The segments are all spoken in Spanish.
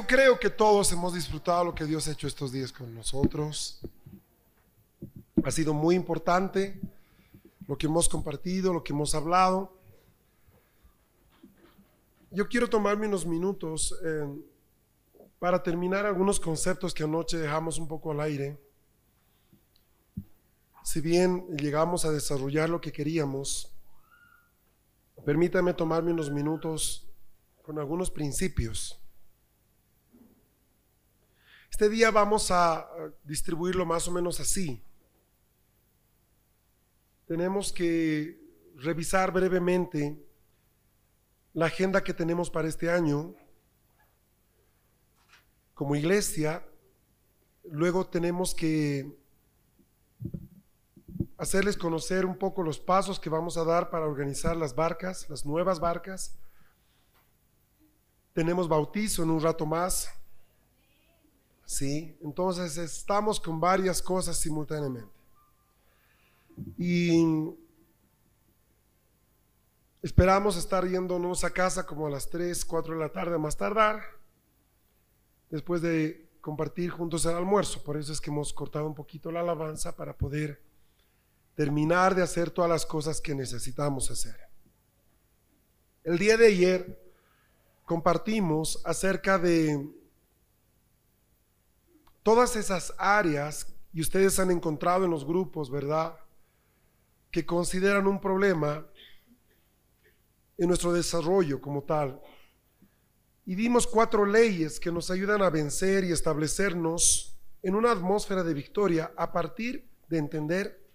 Yo creo que todos hemos disfrutado lo que Dios ha hecho estos días con nosotros. Ha sido muy importante lo que hemos compartido, lo que hemos hablado. Yo quiero tomarme unos minutos eh, para terminar algunos conceptos que anoche dejamos un poco al aire. Si bien llegamos a desarrollar lo que queríamos, permítame tomarme unos minutos con algunos principios este día vamos a distribuirlo más o menos así. Tenemos que revisar brevemente la agenda que tenemos para este año como iglesia. Luego tenemos que hacerles conocer un poco los pasos que vamos a dar para organizar las barcas, las nuevas barcas. Tenemos bautizo en un rato más. ¿Sí? Entonces estamos con varias cosas simultáneamente. Y esperamos estar yéndonos a casa como a las 3, 4 de la tarde más tardar, después de compartir juntos el almuerzo. Por eso es que hemos cortado un poquito la alabanza para poder terminar de hacer todas las cosas que necesitamos hacer. El día de ayer compartimos acerca de todas esas áreas, y ustedes han encontrado en los grupos, ¿verdad? Que consideran un problema en nuestro desarrollo como tal. Y dimos cuatro leyes que nos ayudan a vencer y establecernos en una atmósfera de victoria a partir de entender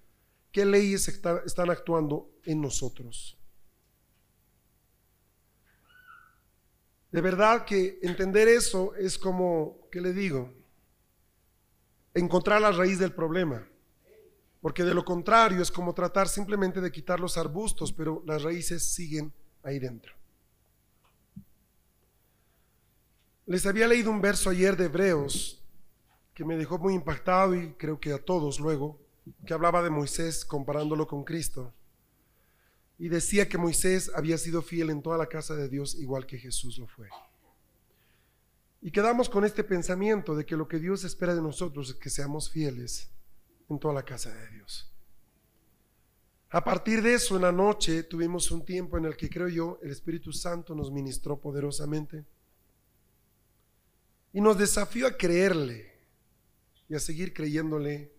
qué leyes están actuando en nosotros. De verdad que entender eso es como, ¿qué le digo? Encontrar la raíz del problema. Porque de lo contrario es como tratar simplemente de quitar los arbustos, pero las raíces siguen ahí dentro. Les había leído un verso ayer de Hebreos que me dejó muy impactado y creo que a todos luego, que hablaba de Moisés comparándolo con Cristo. Y decía que Moisés había sido fiel en toda la casa de Dios igual que Jesús lo fue. Y quedamos con este pensamiento de que lo que Dios espera de nosotros es que seamos fieles en toda la casa de Dios. A partir de eso, en la noche tuvimos un tiempo en el que creo yo el Espíritu Santo nos ministró poderosamente y nos desafió a creerle y a seguir creyéndole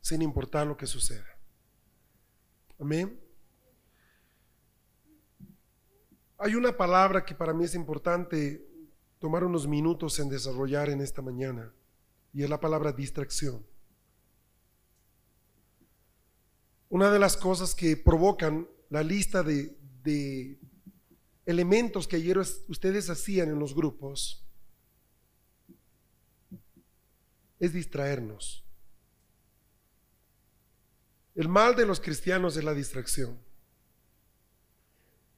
sin importar lo que suceda. Amén. Hay una palabra que para mí es importante tomar unos minutos en desarrollar en esta mañana, y es la palabra distracción. Una de las cosas que provocan la lista de, de elementos que ayer ustedes hacían en los grupos es distraernos. El mal de los cristianos es la distracción.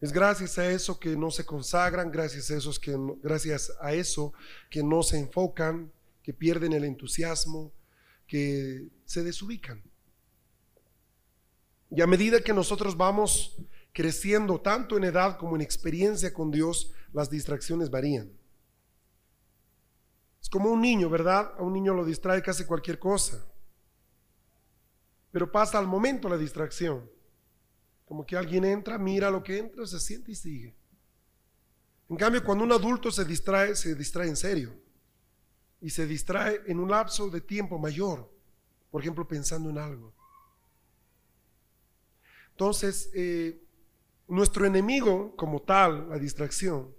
Es gracias a eso que no se consagran, gracias a, que gracias a eso que no se enfocan, que pierden el entusiasmo, que se desubican. Y a medida que nosotros vamos creciendo tanto en edad como en experiencia con Dios, las distracciones varían. Es como un niño, ¿verdad? A un niño lo distrae casi cualquier cosa. Pero pasa al momento la distracción. Como que alguien entra, mira lo que entra, se siente y sigue. En cambio, cuando un adulto se distrae, se distrae en serio. Y se distrae en un lapso de tiempo mayor. Por ejemplo, pensando en algo. Entonces, eh, nuestro enemigo como tal, la distracción,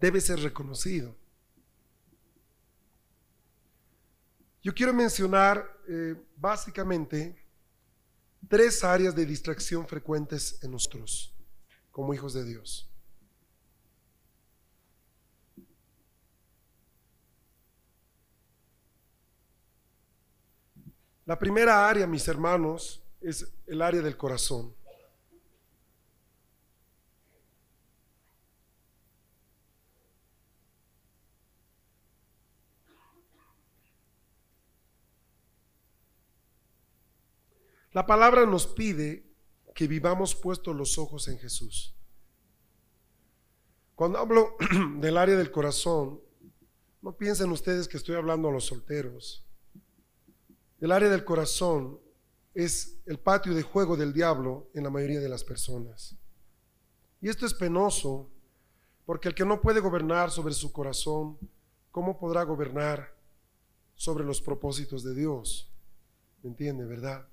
debe ser reconocido. Yo quiero mencionar eh, básicamente tres áreas de distracción frecuentes en nosotros. como hijos de Dios. La primera área, mis hermanos, es el área del corazón. La palabra nos pide que vivamos puestos los ojos en Jesús. Cuando hablo del área del corazón, no piensen ustedes que estoy hablando a los solteros. El área del corazón es el patio de juego del diablo en la mayoría de las personas. Y esto es penoso, porque el que no puede gobernar sobre su corazón, ¿cómo podrá gobernar sobre los propósitos de Dios? ¿Me entiende, verdad?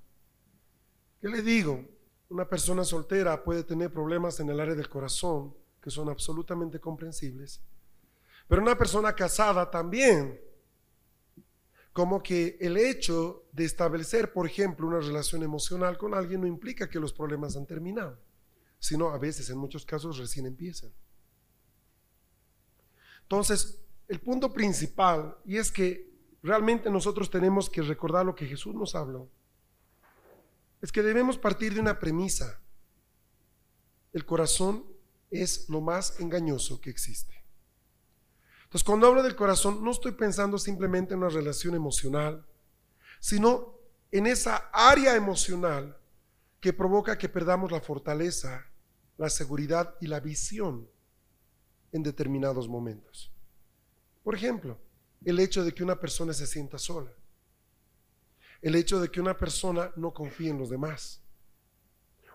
¿Qué le digo? Una persona soltera puede tener problemas en el área del corazón que son absolutamente comprensibles, pero una persona casada también. Como que el hecho de establecer, por ejemplo, una relación emocional con alguien no implica que los problemas han terminado, sino a veces, en muchos casos, recién empiezan. Entonces, el punto principal, y es que realmente nosotros tenemos que recordar lo que Jesús nos habló, es que debemos partir de una premisa. El corazón es lo más engañoso que existe. Entonces, cuando hablo del corazón, no estoy pensando simplemente en una relación emocional, sino en esa área emocional que provoca que perdamos la fortaleza, la seguridad y la visión en determinados momentos. Por ejemplo, el hecho de que una persona se sienta sola el hecho de que una persona no confíe en los demás.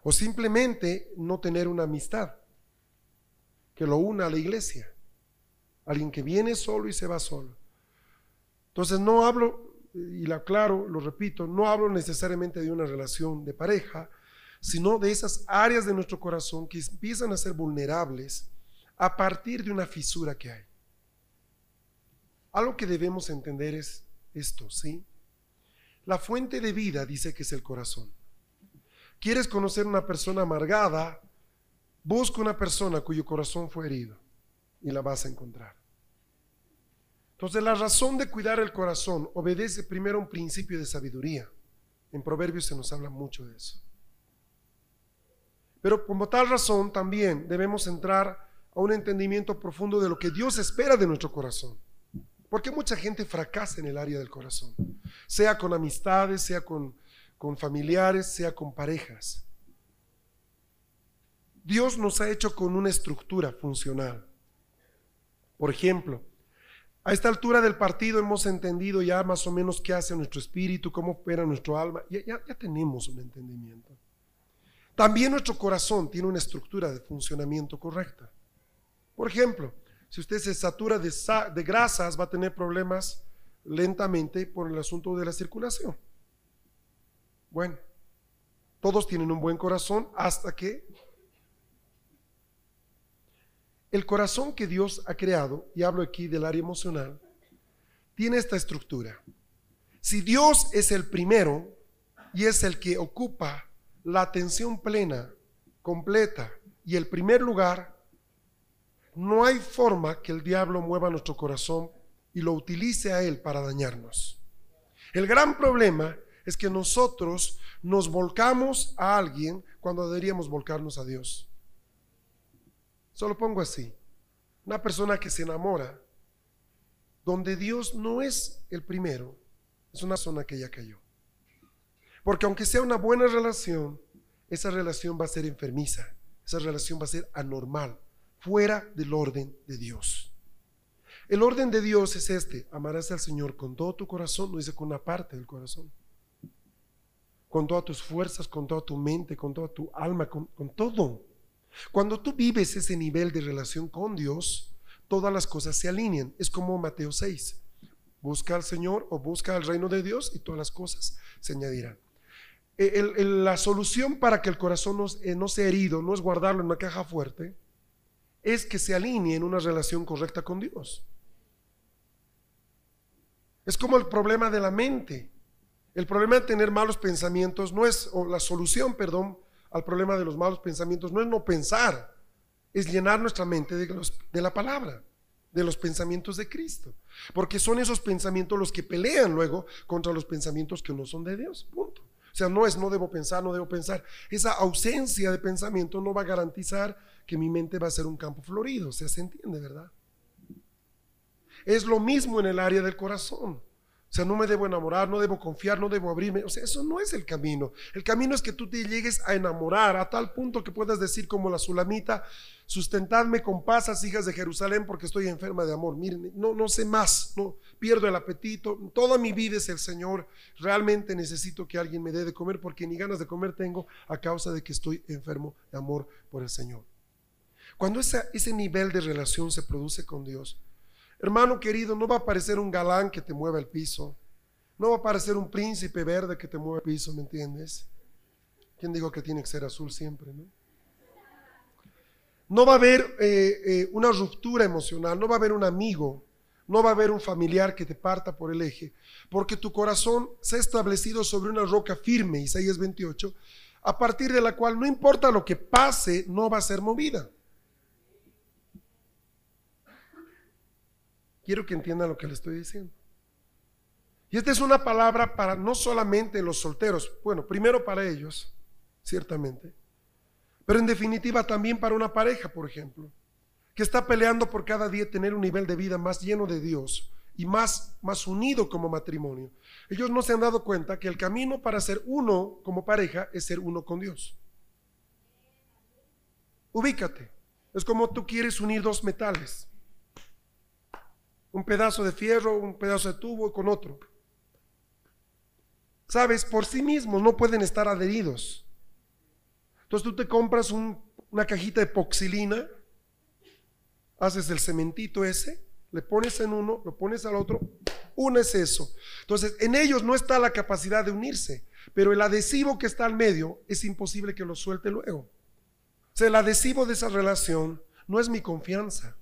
O simplemente no tener una amistad que lo una a la iglesia. Alguien que viene solo y se va solo. Entonces no hablo, y lo aclaro, lo repito, no hablo necesariamente de una relación de pareja, sino de esas áreas de nuestro corazón que empiezan a ser vulnerables a partir de una fisura que hay. Algo que debemos entender es esto, ¿sí? La fuente de vida dice que es el corazón. ¿Quieres conocer una persona amargada? Busca una persona cuyo corazón fue herido y la vas a encontrar. Entonces la razón de cuidar el corazón obedece primero a un principio de sabiduría. En Proverbios se nos habla mucho de eso. Pero como tal razón también debemos entrar a un entendimiento profundo de lo que Dios espera de nuestro corazón. Porque mucha gente fracasa en el área del corazón, sea con amistades, sea con, familiares, sea con parejas. Dios nos ha hecho con una estructura funcional. Por ejemplo, a esta altura del partido hemos entendido ya más o menos qué hace nuestro espíritu, cómo opera nuestro alma. Ya, ya, tenemos un entendimiento. También nuestro corazón tiene una estructura de funcionamiento correcta. Por ejemplo, si usted se satura de, grasas, va a tener problemas lentamente por el asunto de la circulación. Bueno, todos tienen un buen corazón hasta que el corazón que Dios ha creado, y hablo aquí del área emocional, tiene esta estructura. Si Dios es el primero y es el que ocupa la atención plena, completa y el primer lugar, no hay forma que el diablo mueva nuestro corazón y lo utilice a él para dañarnos. El gran problema es que nosotros nos volcamos a alguien cuando deberíamos volcarnos a Dios. Solo pongo así. Una persona que se enamora, donde Dios no es el primero, es una zona que ya cayó. Porque aunque sea una buena relación, esa relación va a ser enfermiza, esa relación va a ser anormal, fuera del orden de Dios. El orden de Dios es este, amarás al Señor con todo tu corazón, no dice con una parte del corazón, con todas tus fuerzas, con toda tu mente, con toda tu alma, con, todo. Cuando tú vives ese nivel de relación con Dios, todas las cosas se alinean. Es como Mateo 6. Busca al Señor o busca al reino de Dios y todas las cosas se añadirán. E, la solución para que el corazón no, eh, no sea herido no es guardarlo en una caja fuerte, es que se alinee en una relación correcta con Dios. Es como el problema de la mente. El problema de tener malos pensamientos no es, o la solución, perdón, al problema de los malos pensamientos no es no pensar, es llenar nuestra mente de, la palabra, de los pensamientos de Cristo. Porque son esos pensamientos los que pelean luego contra los pensamientos que no son de Dios. Punto. O sea, no es no debo pensar, no debo pensar. Esa ausencia de pensamiento no va a garantizar que mi mente va a ser un campo florido. O sea, se entiende, ¿verdad? Es lo mismo en el área del corazón. O sea, no me debo enamorar, no debo confiar, no debo abrirme. O sea, eso no es el camino. El camino es que tú te llegues a enamorar a tal punto que puedas decir como la sulamita, sustentadme con pasas, hijas de Jerusalén, porque estoy enferma de amor. Miren, no, no sé más, no pierdo el apetito. Toda mi vida es el Señor. Realmente necesito que alguien me dé de comer porque ni ganas de comer tengo a causa de que estoy enfermo de amor por el Señor. Cuando ese nivel de relación se produce con Dios, Hermano querido, no va a aparecer un galán que te mueva el piso. No va a aparecer un príncipe verde que te mueva el piso, ¿me entiendes? ¿Quién dijo que tiene que ser azul siempre, no? No va a haber eh, eh, una ruptura emocional, no va a haber un amigo, no va a haber un familiar que te parta por el eje, porque tu corazón se ha establecido sobre una roca firme, Isaías 28, a partir de la cual no importa lo que pase, no va a ser movida. Quiero que entiendan lo que le estoy diciendo. Y esta es una palabra para no solamente los solteros, bueno, primero para ellos, ciertamente, pero en definitiva también para una pareja, por ejemplo, que está peleando por cada día tener un nivel de vida más lleno de Dios y más, más unido como matrimonio. Ellos no se han dado cuenta que el camino para ser uno como pareja es ser uno con Dios. Ubícate. Es como tú quieres unir dos metales un pedazo de fierro, un pedazo de tubo con otro. Sabes, por sí mismos no pueden estar adheridos. Entonces tú te compras una cajita de poxilina, haces el cementito ese, le pones en uno, lo pones al otro, unes eso. Entonces, en ellos no está la capacidad de unirse, pero el adhesivo que está al medio es imposible que lo suelte luego. O sea, el adhesivo de esa relación no es mi confianza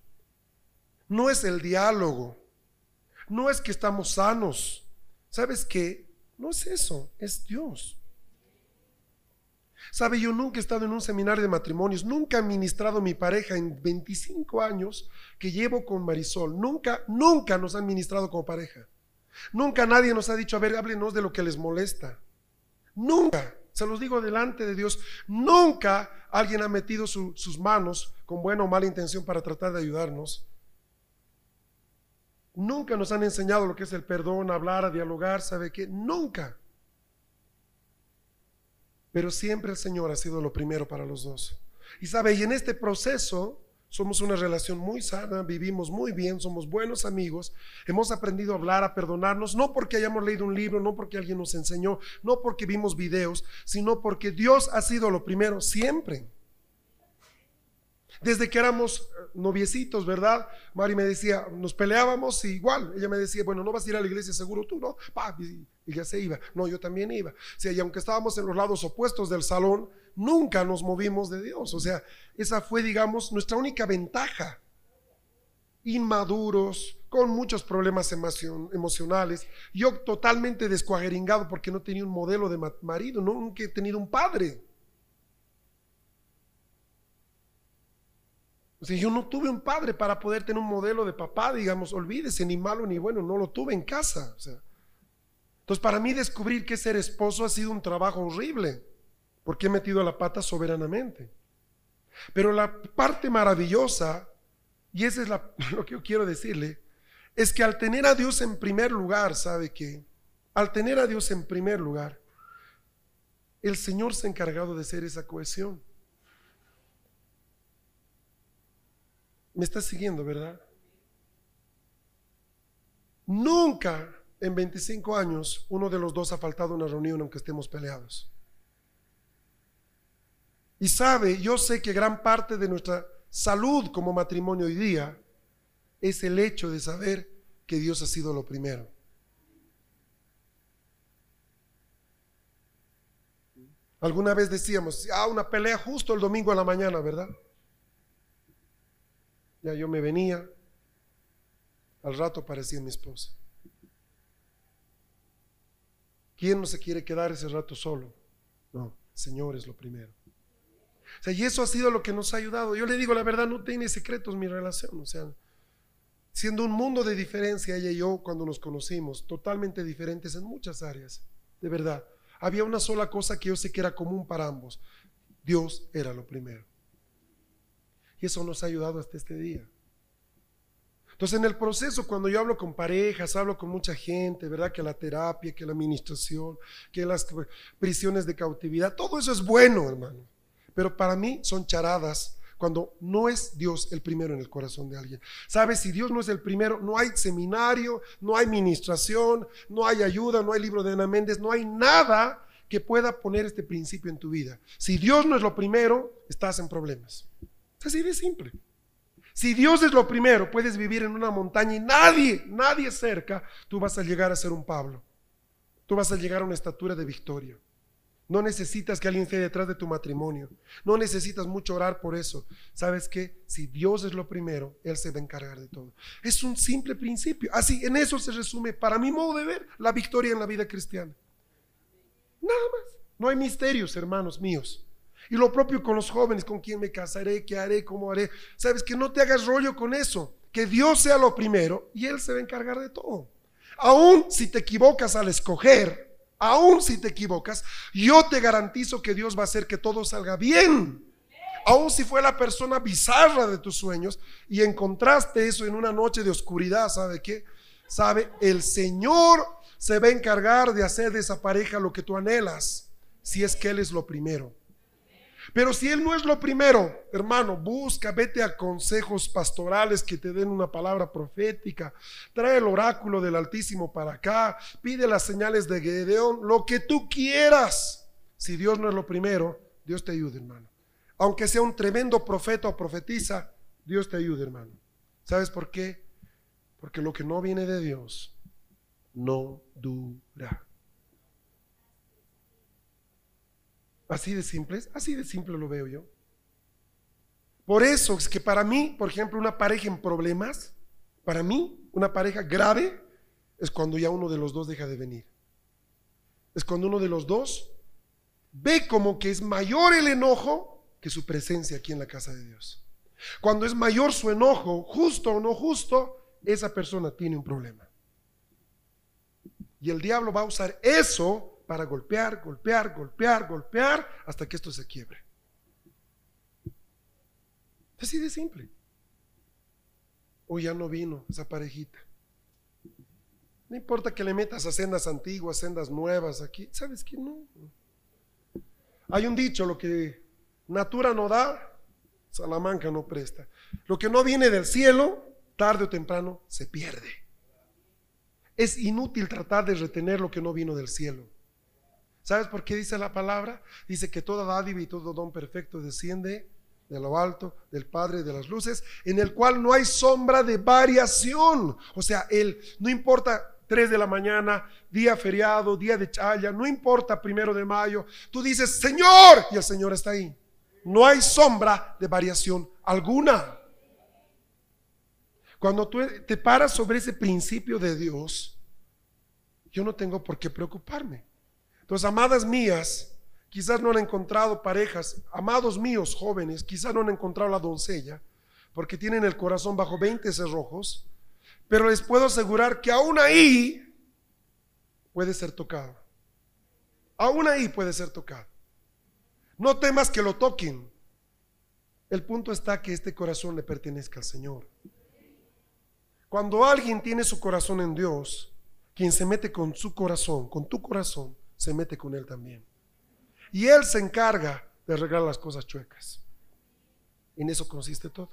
no es el diálogo, no es que estamos sanos. ¿Sabes qué? No es eso, es Dios. Sabe, yo nunca he estado en un seminario de matrimonios, nunca he ministrado a mi pareja en 25 años que llevo con Marisol. Nunca, nunca nos han ministrado como pareja. Nunca nadie nos ha dicho, a ver, háblenos de lo que les molesta. Nunca, se los digo delante de Dios, nunca alguien ha metido sus manos con buena o mala intención para tratar de ayudarnos. Nunca nos han enseñado lo que es el perdón, hablar, a dialogar, ¿sabe qué? Nunca. Pero siempre el Señor ha sido lo primero para los dos. Y sabe, y en este proceso somos una relación muy sana, vivimos muy bien, somos buenos amigos, hemos aprendido a hablar, a perdonarnos, no porque hayamos leído un libro, no porque alguien nos enseñó, no porque vimos videos, sino porque Dios ha sido lo primero siempre. Desde que éramos eh, noviecitos, ¿verdad? Mari me decía, nos peleábamos y igual. Ella me decía, bueno, no vas a ir a la iglesia seguro tú, ¿no? Pa, y, ya se iba. No, yo también iba. O sea, y aunque estábamos en los lados opuestos del salón, nunca nos movimos de Dios. O sea, esa fue, digamos, nuestra única ventaja. Inmaduros, con muchos problemas emocionales. Yo totalmente descuajeringado porque no tenía un modelo de marido, nunca he tenido un padre. O yo no tuve un padre para poder tener un modelo de papá, digamos, olvídese, ni malo ni bueno, no lo tuve en casa. Entonces, para mí descubrir que ser esposo ha sido un trabajo horrible, porque he metido la pata soberanamente. Pero la parte maravillosa, y eso es lo que yo quiero decirle, es que al tener a Dios en primer lugar, ¿sabe qué? Al tener a Dios en primer lugar, el Señor se ha encargado de hacer esa cohesión. Me estás siguiendo, ¿verdad? Nunca en 25 años uno de los dos ha faltado a una reunión aunque estemos peleados. Y sabe, yo sé que gran parte de nuestra salud como matrimonio hoy día es el hecho de saber que Dios ha sido lo primero. Alguna vez decíamos, ah, una pelea justo el domingo a la mañana, ¿verdad? Ya yo me venía, al rato parecía mi esposa. ¿Quién no se quiere quedar ese rato solo? No, Señor es lo primero. O sea, y eso ha sido lo que nos ha ayudado. Yo le digo la verdad, no tiene secretos mi relación. O sea, siendo un mundo de diferencia, ella y yo cuando nos conocimos, totalmente diferentes en muchas áreas, de verdad. Había una sola cosa que yo sé que era común para ambos. Dios era lo primero. Y eso nos ha ayudado hasta este día. Entonces, en el proceso, cuando yo hablo con parejas, hablo con mucha gente, ¿verdad? Que la terapia, que la administración, que las prisiones de cautividad, todo eso es bueno, hermano. Pero para mí son charadas cuando no es Dios el primero en el corazón de alguien. ¿Sabes? Si Dios no es el primero, no hay seminario, no hay ministración, no hay ayuda, no hay libro de Ana Méndez, no hay nada que pueda poner este principio en tu vida. Si Dios no es lo primero, estás en problemas. Es así de simple. Si Dios es lo primero, puedes vivir en una montaña y nadie, nadie cerca, tú vas a llegar a ser un Pablo. Tú vas a llegar a una estatura de victoria. No necesitas que alguien esté detrás de tu matrimonio. No necesitas mucho orar por eso. ¿Sabes qué? Si Dios es lo primero, Él se va a encargar de todo. Es un simple principio. Así, en eso se resume, para mi modo de ver, la victoria en la vida cristiana. Nada más. No hay misterios, hermanos míos. Y lo propio con los jóvenes, con quién me casaré, qué haré, cómo haré. Sabes que no te hagas rollo con eso. Que Dios sea lo primero y Él se va a encargar de todo. Aún si te equivocas al escoger, aún si te equivocas, yo te garantizo que Dios va a hacer que todo salga bien. Aún si fue la persona bizarra de tus sueños y encontraste eso en una noche de oscuridad, ¿sabe qué? ¿Sabe? El Señor se va a encargar de hacer de esa pareja lo que tú anhelas, si es que Él es lo primero. Pero si Él no es lo primero, hermano, busca, vete a consejos pastorales que te den una palabra profética, trae el oráculo del Altísimo para acá, pide las señales de Gedeón, lo que tú quieras. Si Dios no es lo primero, Dios te ayude, hermano. Aunque sea un tremendo profeta o profetiza, Dios te ayude, hermano. ¿Sabes por qué? Porque lo que no viene de Dios no dura. Así de simple, así de simple lo veo yo. Por eso es que para mí, por ejemplo, una pareja en problemas, para mí, una pareja grave es cuando ya uno de los dos deja de venir. Es cuando uno de los dos ve como que es mayor el enojo que su presencia aquí en la casa de Dios. Cuando es mayor su enojo, justo o no justo, esa persona tiene un problema. Y el diablo va a usar eso para golpear, golpear, golpear, golpear, hasta que esto se quiebre. Así de simple. Hoy ya no vino esa parejita. No importa que le metas a sendas antiguas, sendas nuevas aquí. ¿Sabes qué? No. Hay un dicho, lo que natura no da, Salamanca no presta. Lo que no viene del cielo, tarde o temprano, se pierde. Es inútil tratar de retener lo que no vino del cielo. ¿Sabes por qué dice la palabra? Dice que toda dádiva y todo don perfecto desciende de lo alto, del Padre de las luces, en el cual no hay sombra de variación. O sea, él no importa 3 de la mañana, día feriado, día de chaya, no importa primero de mayo, tú dices, Señor, y el Señor está ahí. No hay sombra de variación alguna. Cuando tú te paras sobre ese principio de Dios, yo no tengo por qué preocuparme. Entonces, amadas mías, quizás no han encontrado parejas, amados míos jóvenes, quizás no han encontrado la doncella, porque tienen el corazón bajo 20 cerrojos, pero les puedo asegurar que aún ahí puede ser tocado. Aún ahí puede ser tocado. No temas que lo toquen. El punto está que este corazón le pertenezca al Señor. Cuando alguien tiene su corazón en Dios, quien se mete con su corazón, con tu corazón, se mete con él también. Y él se encarga de arreglar las cosas chuecas. En eso consiste todo.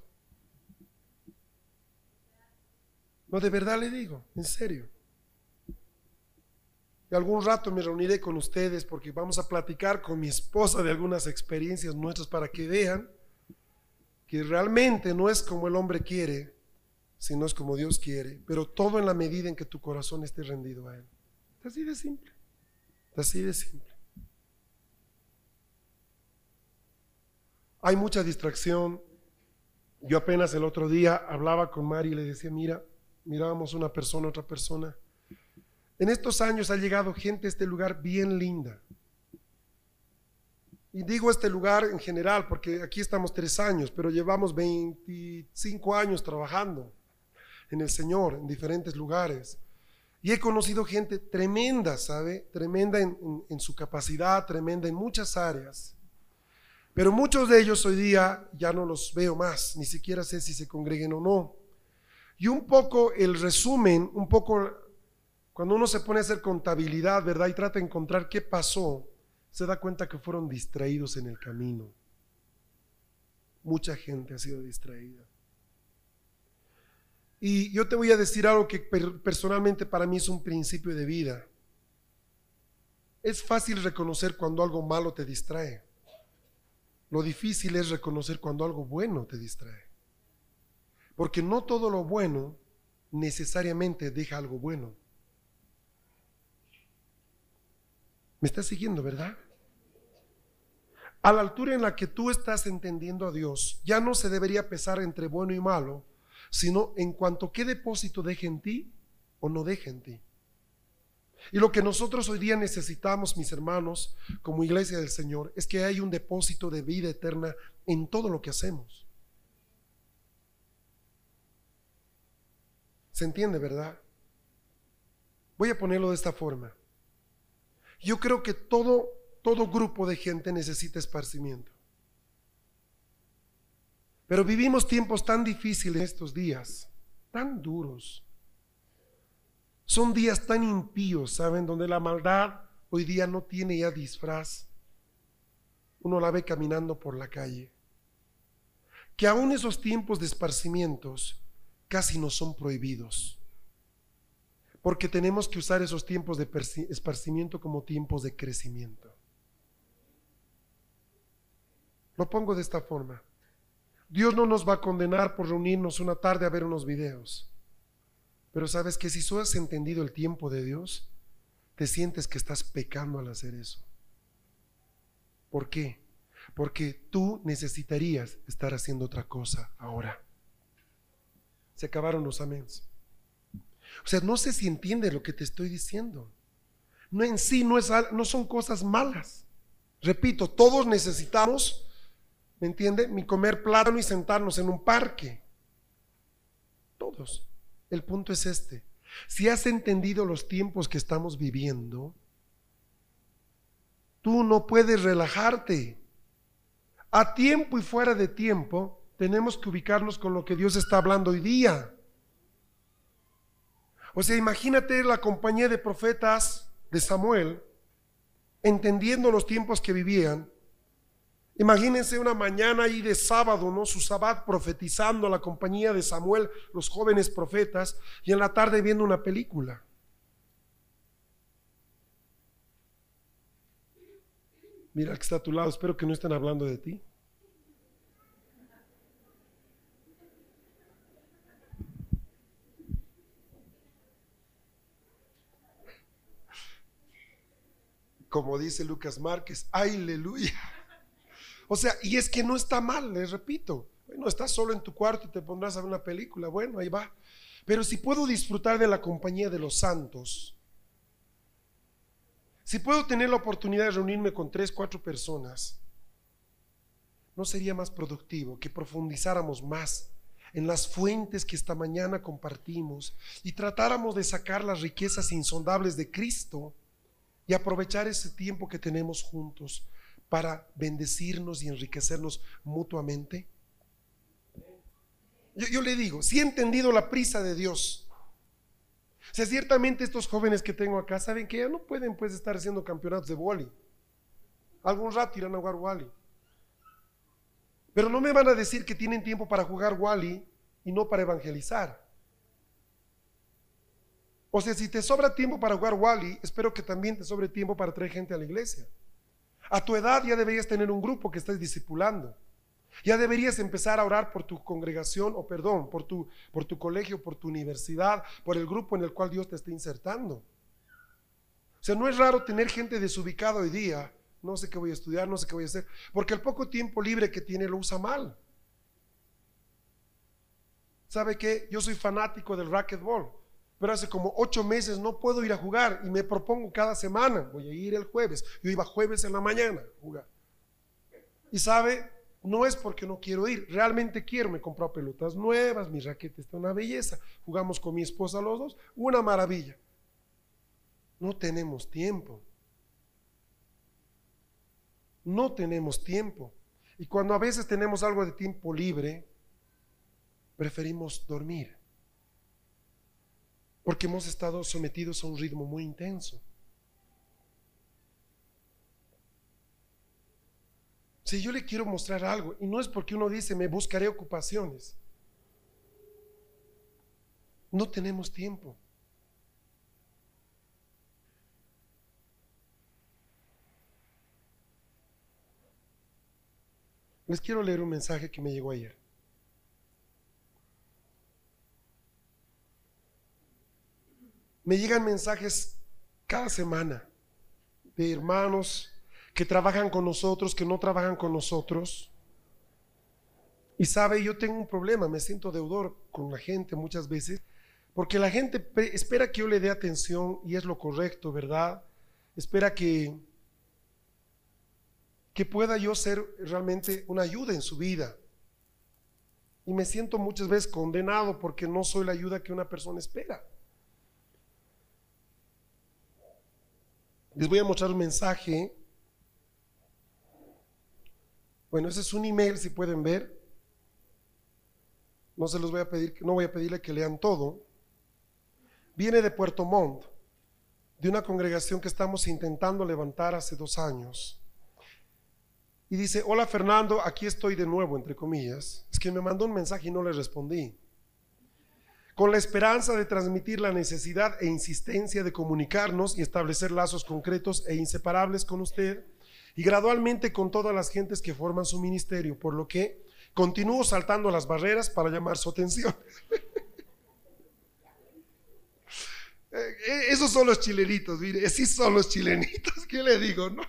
No, de verdad le digo, en serio. Y algún rato me reuniré con ustedes porque vamos a platicar con mi esposa de algunas experiencias nuestras para que vean que realmente no es como el hombre quiere, sino es como Dios quiere, pero todo en la medida en que tu corazón esté rendido a Él. Así de simple. Así de simple. Hay mucha distracción. Yo apenas el otro día hablaba con Mari y le decía, mira, mirábamos una persona, otra persona. En estos años ha llegado gente a este lugar bien linda. y digo este lugar en general porque aquí estamos tres años, pero llevamos 25 años trabajando en el Señor, en diferentes lugares. Y he conocido gente tremenda, ¿sabe? Tremenda en, en, su capacidad, tremenda en muchas áreas. Pero muchos de ellos hoy día ya no los veo más, ni siquiera sé si se congreguen o no. Y un poco el resumen, un poco cuando uno se pone a hacer contabilidad, ¿verdad? Y trata de encontrar qué pasó, se da cuenta que fueron distraídos en el camino. Mucha gente ha sido distraída. Y yo te voy a decir algo que personalmente para mí es un principio de vida. Es fácil reconocer cuando algo malo te distrae. Lo difícil es reconocer cuando algo bueno te distrae. Porque no todo lo bueno necesariamente deja algo bueno. ¿Me estás siguiendo, verdad? A la altura en la que tú estás entendiendo a Dios, ya no se debería pesar entre bueno y malo, sino en cuanto qué depósito deje en ti o no deje en ti. Y lo que nosotros hoy día necesitamos, mis hermanos, como iglesia del Señor, es que hay un depósito de vida eterna en todo lo que hacemos. ¿Se entiende, verdad? Voy a ponerlo de esta forma. Yo creo que todo, todo grupo de gente necesita esparcimiento. Pero vivimos tiempos tan difíciles estos días, tan duros. Son días tan impíos, ¿saben? Donde la maldad hoy día no tiene ya disfraz. Uno la ve caminando por la calle. Que aún esos tiempos de esparcimientos casi no son prohibidos. Porque tenemos que usar esos tiempos de esparcimiento como tiempos de crecimiento. Lo pongo de esta forma. Dios no nos va a condenar por reunirnos una tarde a ver unos videos. Pero sabes que si tú has entendido el tiempo de Dios, te sientes que estás pecando al hacer eso. ¿Por qué? Porque tú necesitarías estar haciendo otra cosa ahora. Se acabaron los améns. O sea, no sé si entiendes lo que te estoy diciendo. No en sí no, es, no son cosas malas. Repito, todos necesitamos ¿Me entiende? Mi comer plátano y sentarnos en un parque. Todos. El punto es este. Si has entendido los tiempos que estamos viviendo, tú no puedes relajarte. A tiempo y fuera de tiempo, tenemos que ubicarnos con lo que Dios está hablando hoy día. O sea, imagínate la compañía de profetas de Samuel, entendiendo los tiempos que vivían, Imagínense una mañana ahí de sábado, ¿no? Su sabbat profetizando a la compañía de Samuel, los jóvenes profetas, y en la tarde viendo una película. Mira que está a tu lado, espero que no estén hablando de ti. Como dice Lucas Márquez, aleluya. O sea, y es que no está mal, les repito. Bueno, estás solo en tu cuarto y te pondrás a ver una película. Bueno, ahí va. Pero si puedo disfrutar de la compañía de los santos, si puedo tener la oportunidad de reunirme con tres, cuatro personas, ¿no sería más productivo que profundizáramos más en las fuentes que esta mañana compartimos y tratáramos de sacar las riquezas insondables de Cristo y aprovechar ese tiempo que tenemos juntos para bendecirnos y enriquecernos mutuamente? Yo, le digo, si he entendido la prisa de Dios. O sea, ciertamente estos jóvenes que tengo acá saben que ya no pueden pues estar haciendo campeonatos de boli. Algún rato irán a jugar Wally. Pero no me van a decir que tienen tiempo para jugar Wally y no para evangelizar. O sea, si te sobra tiempo para jugar Wally, espero que también te sobre tiempo para traer gente a la iglesia. A tu edad ya deberías tener un grupo que estés discipulando. Ya deberías empezar a orar por tu congregación o perdón, por tu, por tu colegio, por tu universidad, por el grupo en el cual Dios te está insertando. O sea, no es raro tener gente desubicada hoy día. No sé qué voy a estudiar, no sé qué voy a hacer, porque el poco tiempo libre que tiene lo usa mal. ¿Sabe qué? Yo soy fanático del racquetball pero hace como ocho meses no puedo ir a jugar y me propongo cada semana, voy a ir el jueves. Yo iba jueves en la mañana a jugar. Y sabe, no es porque no quiero ir, realmente quiero, me he comprado pelotas nuevas, mi raqueta está una belleza, jugamos con mi esposa los dos, una maravilla. No tenemos tiempo. No tenemos tiempo. Y cuando a veces tenemos algo de tiempo libre, preferimos dormir. Porque hemos estado sometidos a un ritmo muy intenso. Si yo le quiero mostrar algo, y no es porque uno dice, me buscaré ocupaciones. No tenemos tiempo. Les quiero leer un mensaje que me llegó ayer. Me llegan mensajes cada semana de hermanos que trabajan con nosotros, que no trabajan con nosotros. Y sabe, yo tengo un problema, me siento deudor con la gente muchas veces, porque la gente espera que yo le dé atención y es lo correcto, ¿verdad? Espera que que pueda yo ser realmente una ayuda en su vida. Y me siento muchas veces condenado porque no soy la ayuda que una persona espera. Les voy a mostrar un mensaje. Bueno, ese es un email, si pueden ver. No se los voy a pedir, no voy a pedirle que lean todo. Viene de Puerto Montt, de una congregación que estamos intentando levantar hace dos años. Y dice, hola Fernando, aquí estoy de nuevo, entre comillas. Es que me mandó un mensaje y no le respondí. Con la esperanza de transmitir la necesidad e insistencia de comunicarnos y establecer lazos concretos e inseparables con usted y gradualmente con todas las gentes que forman su ministerio, por lo que continúo saltando las barreras para llamar su atención. Eh, esos son los chilenitos, mire, sí son los chilenitos. ¿Qué le digo? No,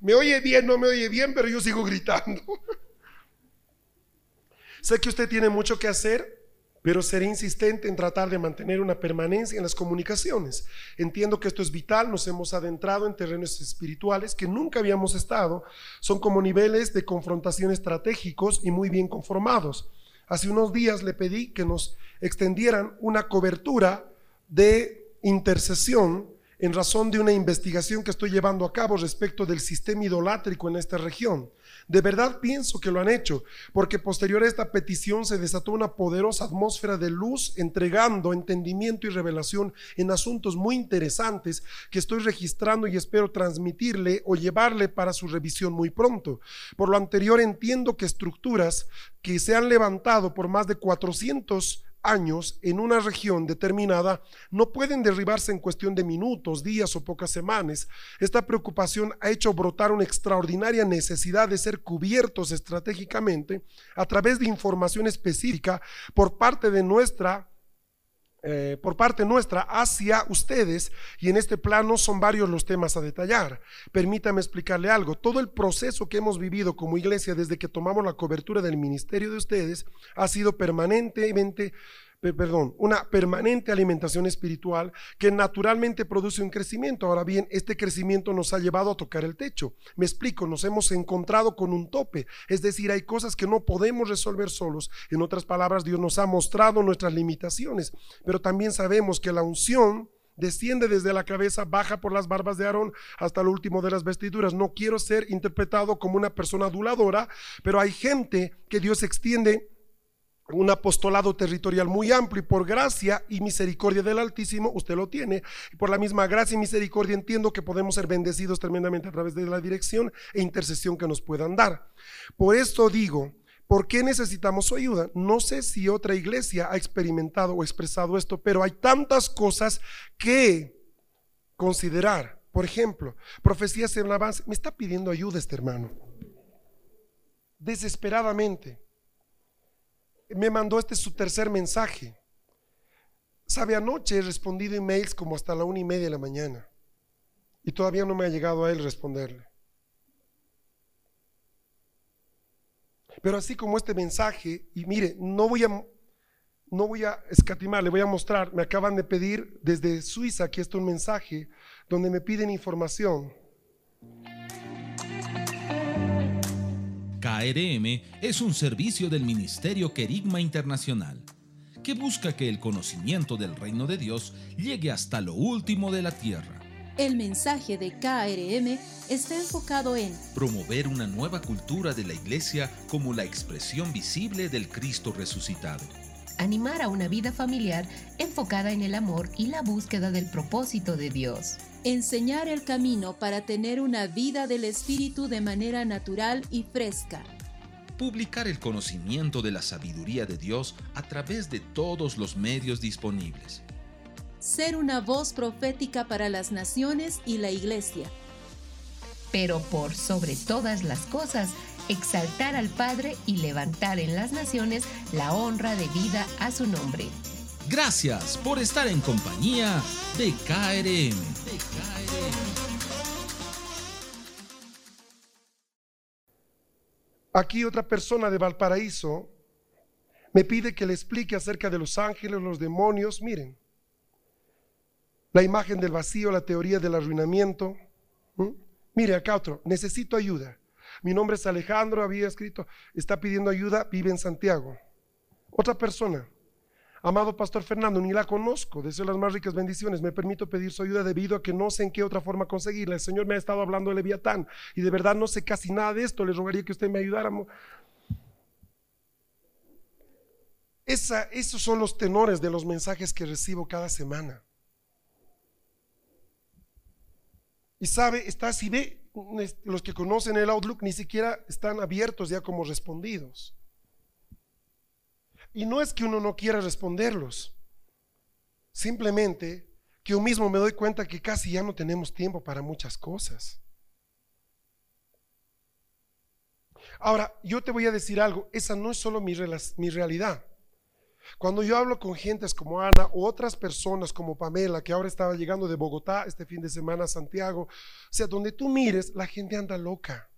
me oye bien, no me oye bien, pero yo sigo gritando. sé que usted tiene mucho que hacer, pero seré insistente en tratar de mantener una permanencia en las comunicaciones. Entiendo que esto es vital, nos hemos adentrado en terrenos espirituales que nunca habíamos estado, son como niveles de confrontación estratégicos y muy bien conformados. Hace unos días le pedí que nos extendieran una cobertura de intercesión en razón de una investigación que estoy llevando a cabo respecto del sistema idolátrico en esta región. De verdad pienso que lo han hecho, porque posterior a esta petición se desató una poderosa atmósfera de luz entregando entendimiento y revelación en asuntos muy interesantes que estoy registrando y espero transmitirle o llevarle para su revisión muy pronto. Por lo anterior entiendo que estructuras que se han levantado por más de 400 años en una región determinada no pueden derribarse en cuestión de minutos, días o pocas semanas. Esta preocupación ha hecho brotar una extraordinaria necesidad de ser cubiertos estratégicamente a través de información específica por parte de nuestra eh, por parte nuestra hacia ustedes y en este plano son varios los temas a detallar. Permítame explicarle algo. Todo el proceso que hemos vivido como iglesia desde que tomamos la cobertura del ministerio de ustedes ha sido permanentemente perdón, una permanente alimentación espiritual que naturalmente produce un crecimiento. Ahora bien, este crecimiento nos ha llevado a tocar el techo. Me explico, nos hemos encontrado con un tope, es decir, hay cosas que no podemos resolver solos. En otras palabras, Dios nos ha mostrado nuestras limitaciones, pero también sabemos que la unción desciende desde la cabeza, baja por las barbas de Aarón hasta el último de las vestiduras. No quiero ser interpretado como una persona aduladora, pero hay gente que Dios extiende un apostolado territorial muy amplio y por gracia y misericordia del Altísimo usted lo tiene. Y por la misma gracia y misericordia entiendo que podemos ser bendecidos tremendamente a través de la dirección e intercesión que nos puedan dar. Por esto digo, ¿por qué necesitamos su ayuda? No sé si otra iglesia ha experimentado o expresado esto, pero hay tantas cosas que considerar. Por ejemplo, profecías en avance. Me está pidiendo ayuda este hermano. Desesperadamente me mandó este su tercer mensaje. Sabe, anoche he respondido emails como hasta la una y media de la mañana y todavía no me ha llegado a él responderle. Pero así como este mensaje, y mire, no voy a, no voy a escatimar, le voy a mostrar, me acaban de pedir desde Suiza, aquí está un mensaje donde me piden información KRM es un servicio del Ministerio Querigma Internacional que busca que el conocimiento del reino de Dios llegue hasta lo último de la tierra. El mensaje de KRM está enfocado en promover una nueva cultura de la iglesia como la expresión visible del Cristo resucitado. Animar a una vida familiar enfocada en el amor y la búsqueda del propósito de Dios. Enseñar el camino para tener una vida del Espíritu de manera natural y fresca publicar el conocimiento de la sabiduría de Dios a través de todos los medios disponibles. Ser una voz profética para las naciones y la iglesia. Pero por sobre todas las cosas, exaltar al Padre y levantar en las naciones la honra de vida a su nombre. Gracias por estar en compañía de KRM. Aquí otra persona de Valparaíso me pide que le explique acerca de los ángeles, los demonios. Miren, la imagen del vacío, la teoría del arruinamiento. Mire, acá otro, necesito ayuda. Mi nombre es Alejandro, había escrito, está pidiendo ayuda, vive en Santiago. Otra persona, Amado Pastor Fernando, ni la conozco, deseo las más ricas bendiciones, me permito pedir su ayuda debido a que no sé en qué otra forma conseguirla. El Señor me ha estado hablando de Leviatán y de verdad no sé casi nada de esto, le rogaría que usted me ayudara. Esa, esos son los tenores de los mensajes que recibo cada semana. Y sabe, está si ve, los que conocen el Outlook ni siquiera están abiertos ya como respondidos. Y no es que uno no quiera responderlos, simplemente que yo mismo me doy cuenta que casi ya no tenemos tiempo para muchas cosas. Ahora, yo te voy a decir algo, esa no es solo mi, realidad. Cuando yo hablo con gentes como Ana o otras personas como Pamela, que ahora estaba llegando de Bogotá este fin de semana a Santiago, o sea, donde tú mires, la gente anda loca.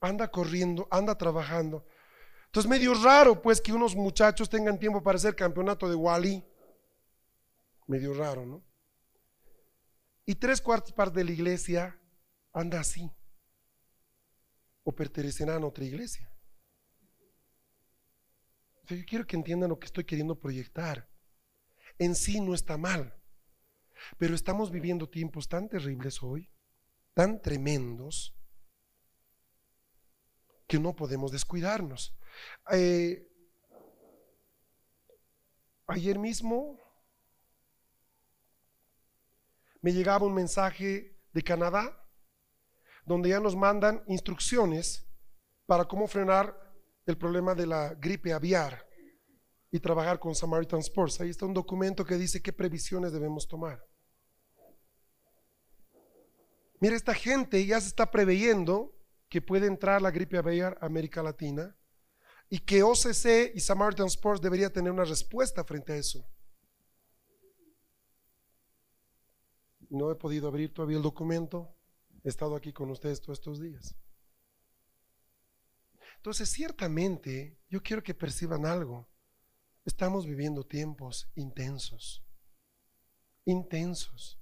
Anda corriendo, anda trabajando. Entonces, medio raro, pues, que unos muchachos tengan tiempo para hacer campeonato de Wally. Medio raro, ¿no? Y tres cuartas partes de la iglesia anda así. O pertenecerán a otra iglesia. yo quiero que entiendan lo que estoy queriendo proyectar. En sí no está mal. Pero estamos viviendo tiempos tan terribles hoy, tan tremendos, que no podemos descuidarnos. Eh, ayer mismo me llegaba un mensaje de Canadá donde ya nos mandan instrucciones para cómo frenar el problema de la gripe aviar y trabajar con Samaritan Sports. Ahí está un documento que dice qué previsiones debemos tomar. Mira, esta gente ya se está preveyendo que puede entrar la gripe aviar a América Latina y que OCC y Samaritan Sports debería tener una respuesta frente a eso. No he podido abrir todavía el documento. He estado aquí con ustedes todos estos días. Entonces, ciertamente, yo quiero que perciban algo. Estamos viviendo tiempos intensos. Intensos.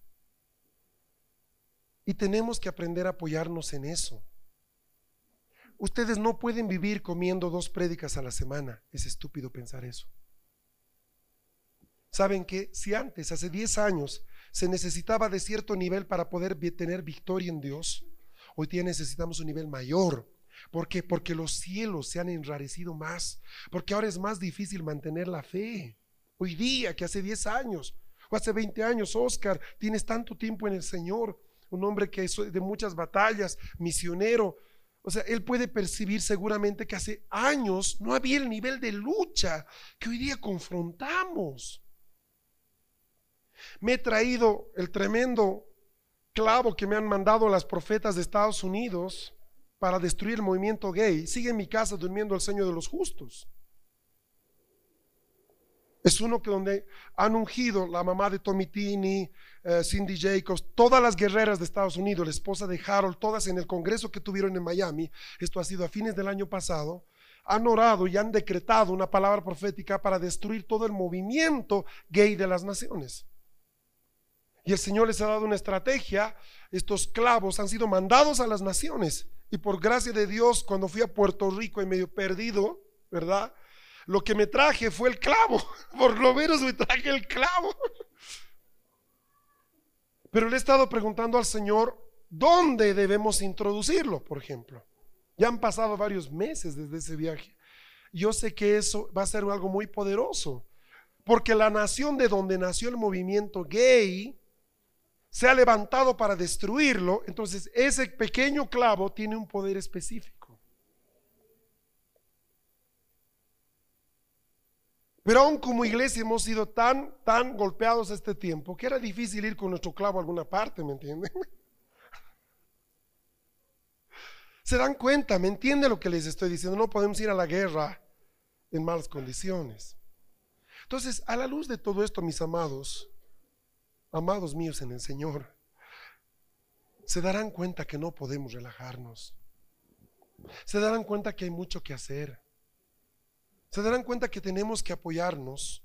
Y tenemos que aprender a apoyarnos en eso. Ustedes no pueden vivir comiendo dos prédicas a la semana. Es estúpido pensar eso. ¿Saben que Si antes, hace 10 años, se necesitaba de cierto nivel para poder tener victoria en Dios, hoy día necesitamos un nivel mayor. ¿Por qué? Porque los cielos se han enrarecido más. Porque ahora es más difícil mantener la fe. Hoy día, que hace 10 años, o hace 20 años, Oscar, tienes tanto tiempo en el Señor, un hombre que es de muchas batallas, misionero, o sea, él puede percibir seguramente que hace años no había el nivel de lucha que hoy día confrontamos. Me he traído el tremendo clavo que me han mandado las profetas de Estados Unidos para destruir el movimiento gay. Sigue en mi casa durmiendo el sueño de los justos. Es uno que donde han ungido la mamá de Tommy Tini, eh, Cindy Jacobs, todas las guerreras de Estados Unidos, la esposa de Harold, todas en el congreso que tuvieron en Miami, esto ha sido a fines del año pasado, han orado y han decretado una palabra profética para destruir todo el movimiento gay de las naciones. Y el Señor les ha dado una estrategia, estos clavos han sido mandados a las naciones Y por gracia de Dios, cuando fui a Puerto Rico y medio perdido, ¿verdad? Lo que me traje fue el clavo. Por lo menos me traje el clavo. Pero le he estado preguntando al Señor, ¿dónde debemos introducirlo, por ejemplo? Ya han pasado varios meses desde ese viaje. Yo sé que eso va a ser algo muy poderoso, porque la nación de donde nació el movimiento gay se ha levantado para destruirlo, entonces ese pequeño clavo tiene un poder específico. Pero aún como iglesia hemos sido tan, tan golpeados este tiempo que era difícil ir con nuestro clavo a alguna parte, ¿me entienden? Se dan cuenta, ¿me entiende lo que les estoy diciendo? No podemos ir a la guerra en malas condiciones. Entonces, a la luz de todo esto, mis amados, amados míos en el Señor, se darán cuenta que no podemos relajarnos. Se darán cuenta que hay mucho que hacer. Se darán cuenta que tenemos que apoyarnos.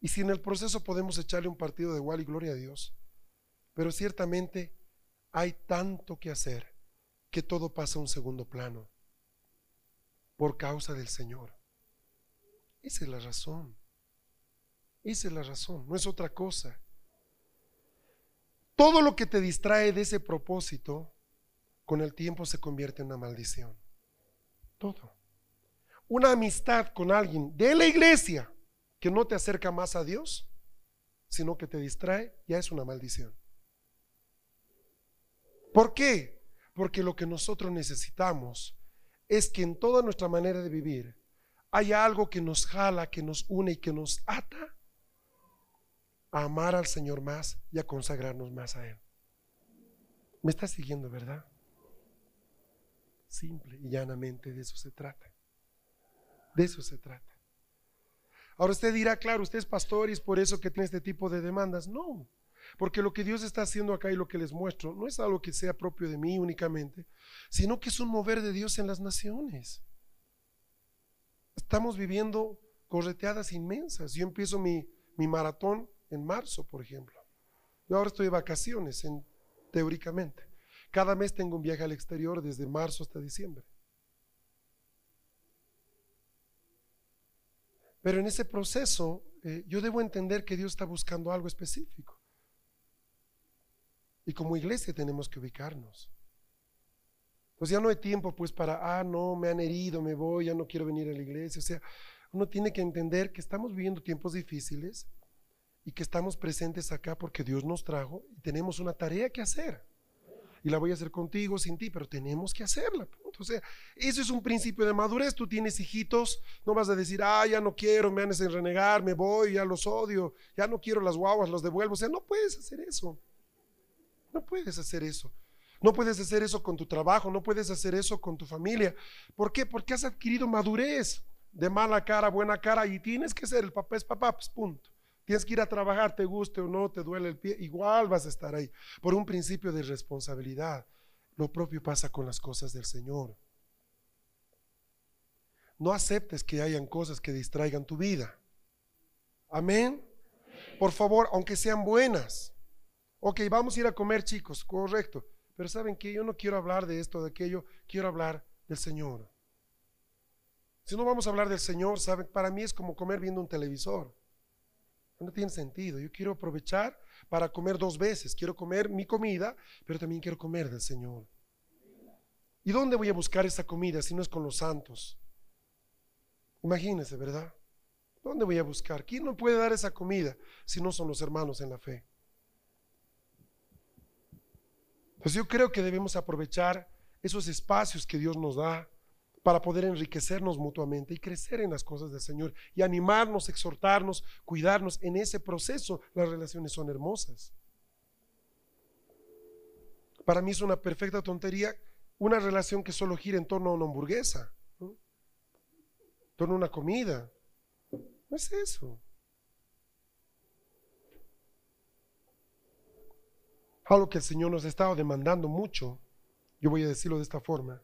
Y si en el proceso podemos echarle un partido de igual y gloria a Dios. Pero ciertamente hay tanto que hacer que todo pasa a un segundo plano por causa del Señor. Esa es la razón. Esa es la razón, no es otra cosa. Todo lo que te distrae de ese propósito, con el tiempo se convierte en una maldición. Todo. Una amistad con alguien de la iglesia que no te acerca más a Dios, sino que te distrae, ya es una maldición. ¿Por qué? Porque lo que nosotros necesitamos es que en toda nuestra manera de vivir haya algo que nos jala, que nos une y que nos ata a amar al Señor más y a consagrarnos más a Él. ¿Me está siguiendo, verdad? Simple y llanamente de eso se trata. De eso se trata. Ahora usted dirá, claro, usted es pastor y es por eso que tiene este tipo de demandas. No, porque lo que Dios está haciendo acá y lo que les muestro no es algo que sea propio de mí únicamente, sino que es un mover de Dios en las naciones. Estamos viviendo correteadas inmensas. Yo empiezo mi, maratón en marzo, por ejemplo. Yo ahora estoy de vacaciones, en, teóricamente. Cada mes tengo un viaje al exterior desde marzo hasta diciembre. Pero en ese proceso eh, yo debo entender que Dios está buscando algo específico. Y como iglesia tenemos que ubicarnos. Pues ya no hay tiempo pues para, ah, no, me han herido, me voy, ya no quiero venir a la iglesia. O sea, uno tiene que entender que estamos viviendo tiempos difíciles y que estamos presentes acá porque Dios nos trajo y tenemos una tarea que hacer. Y la voy a hacer contigo, sin ti, pero tenemos que hacerla. O sea, eso es un principio de madurez. Tú tienes hijitos, no vas a decir, ah, ya no quiero, me han de renegar, me voy, ya los odio, ya no quiero las guaguas, los devuelvo. O sea, no puedes hacer eso. No puedes hacer eso. No puedes hacer eso con tu trabajo, no puedes hacer eso con tu familia. ¿Por qué? Porque has adquirido madurez de mala cara, buena cara y tienes que ser el papá es papá, pues punto. Tienes que ir a trabajar, te guste o no, te duele el pie, igual vas a estar ahí, por un principio de responsabilidad. Lo propio pasa con las cosas del Señor. No aceptes que hayan cosas que distraigan tu vida. Amén. Por favor, aunque sean buenas, Ok, vamos a ir a comer chicos, correcto. Pero saben que yo no quiero hablar de esto, de aquello, quiero hablar del Señor. Si no vamos a hablar del Señor, saben, para mí es como comer viendo un televisor. No tiene sentido. Yo quiero aprovechar para comer dos veces. Quiero comer mi comida, pero también quiero comer del Señor. ¿Y dónde voy a buscar esa comida si no es con los santos? Imagínense, ¿verdad? ¿Dónde voy a buscar? ¿Quién no puede dar esa comida si no son los hermanos en la fe? Pues yo creo que debemos aprovechar esos espacios que Dios nos da para poder enriquecernos mutuamente y crecer en las cosas del Señor y animarnos, exhortarnos, cuidarnos. En ese proceso las relaciones son hermosas. Para mí es una perfecta tontería una relación que solo gira en torno a una hamburguesa, en torno a una comida. No es eso. algo que el Señor nos ha estado demandando mucho, yo voy a decirlo de esta forma,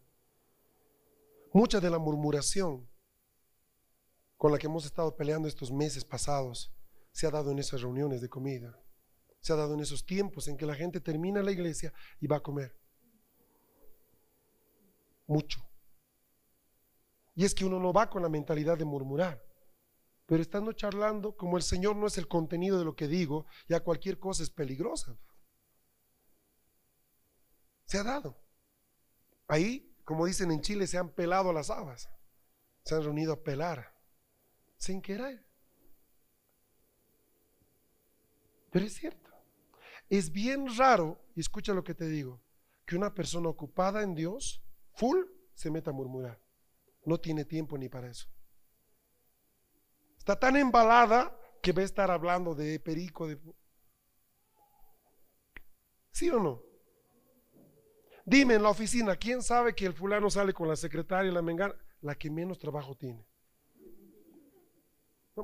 mucha de la murmuración con la que hemos estado peleando estos meses pasados se ha dado en esas reuniones de comida, se ha dado en esos tiempos en que la gente termina la iglesia y va a comer. mucho. Y es que uno no va con la mentalidad de murmurar. Pero estando charlando, como el Señor no es el contenido de lo que digo, ya cualquier cosa es peligrosa. Se ha dado. Ahí, como dicen en Chile, se han pelado las habas. Se han reunido a pelar. Sin querer. Pero es cierto. Es bien raro, y escucha lo que te digo, que una persona ocupada en Dios, full, se meta a murmurar. No tiene tiempo ni para eso. Está tan embalada que va a estar hablando de perico, de... ¿Sí o no? Dime en la oficina, ¿quién sabe que el fulano sale con la secretaria y la mengana? La que menos trabajo tiene.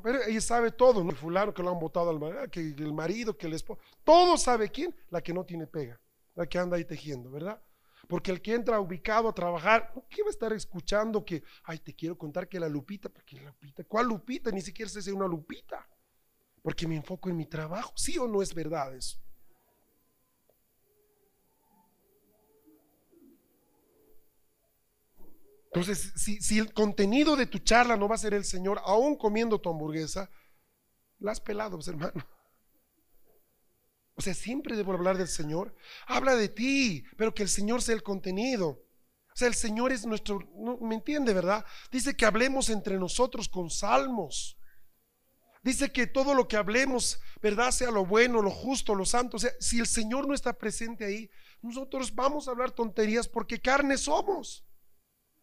pero ella sabe todo, ¿no? El fulano que lo han votado al marido, que el marido, que el esposo. Todo sabe quién, la que no tiene pega, la que anda ahí tejiendo, ¿verdad? Porque el que entra ubicado a trabajar, ¿qué va a estar escuchando que, ay, te quiero contar que la Lupita, porque la Lupita, ¿cuál Lupita? Ni siquiera si es una Lupita. Porque me enfoco en mi trabajo. ¿Sí o no es verdad eso? Entonces, si, el contenido de tu charla no va a ser el Señor, aún comiendo tu hamburguesa, la has pelado, pues, hermano. O sea, siempre debo hablar del Señor. Habla de ti, pero que el Señor sea el contenido. O sea, el Señor es nuestro, ¿me entiende, verdad? Dice que hablemos entre nosotros con salmos. Dice que todo lo que hablemos, ¿verdad? Sea lo bueno, lo justo, lo santo. O sea, si el Señor no está presente ahí, nosotros vamos a hablar tonterías porque carne somos.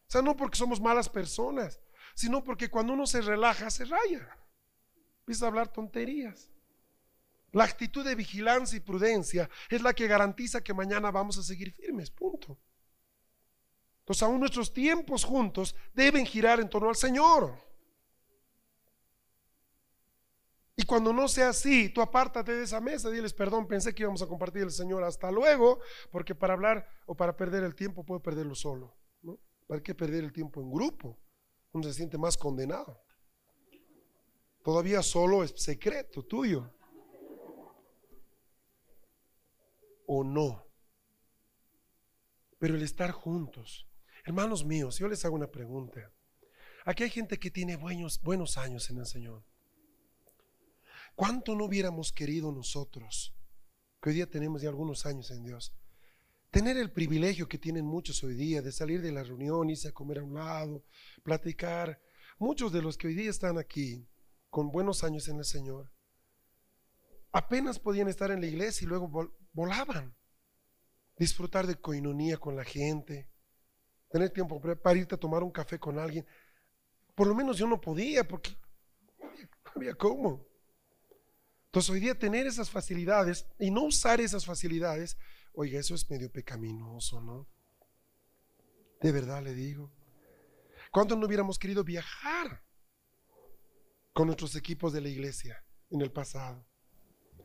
O sea, no porque somos malas personas, sino porque cuando uno se relaja, se raya. Empieza a hablar tonterías. La actitud de vigilancia y prudencia es la que garantiza que mañana vamos a seguir firmes, punto. Entonces aún nuestros tiempos juntos deben girar en torno al Señor. Y cuando no sea así, tú apártate de esa mesa, diles, perdón, pensé que íbamos a compartir el Señor, hasta luego, porque para hablar o para perder el tiempo puedo perderlo solo. ¿Para qué perder el tiempo en grupo? Uno se siente más condenado. Todavía solo es secreto tuyo. o no. Pero el estar juntos. Hermanos míos, yo les hago una pregunta. Aquí hay gente que tiene buenos, buenos años en el Señor. ¿Cuánto no hubiéramos querido nosotros, que hoy día tenemos ya algunos años en Dios, tener el privilegio que tienen muchos hoy día de salir de la reunión, irse a comer a un lado, platicar? Muchos de los que hoy día están aquí con buenos años en el Señor, apenas podían estar en la iglesia y luego volaban. Disfrutar de coinonía con la gente, tener tiempo para irte a tomar un café con alguien. Por lo menos yo no podía porque no había cómo. Entonces hoy día tener esas facilidades y no usar esas facilidades, oiga, eso es medio pecaminoso, ¿no? De verdad le digo. ¿Cuánto no hubiéramos querido viajar con nuestros equipos de la iglesia en el pasado?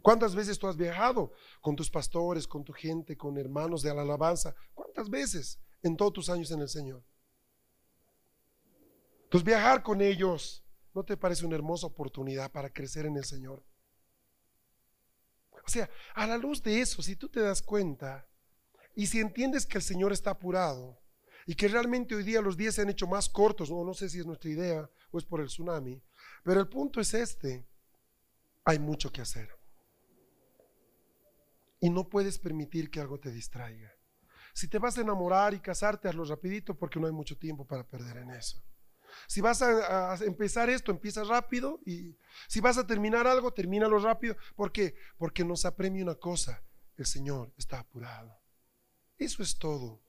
¿Cuántas veces tú has viajado con tus pastores, con tu gente, con hermanos de la alabanza? ¿Cuántas veces en todos tus años en el Señor? Entonces viajar con ellos, ¿no te parece una hermosa oportunidad para crecer en el Señor? O sea, a la luz de eso, si tú te das cuenta y si entiendes que el Señor está apurado y que realmente hoy día los días se han hecho más cortos, no, no sé si es nuestra idea o es por el tsunami, pero el punto es este, hay mucho que hacer. Y no puedes permitir que algo te distraiga. Si te vas a enamorar y casarte, hazlo rapidito porque no hay mucho tiempo para perder en eso. Si vas a, empezar esto, empieza rápido y si vas a terminar algo, termínalo rápido. ¿Por qué? Porque nos apremia una cosa, el Señor está apurado. Eso es todo.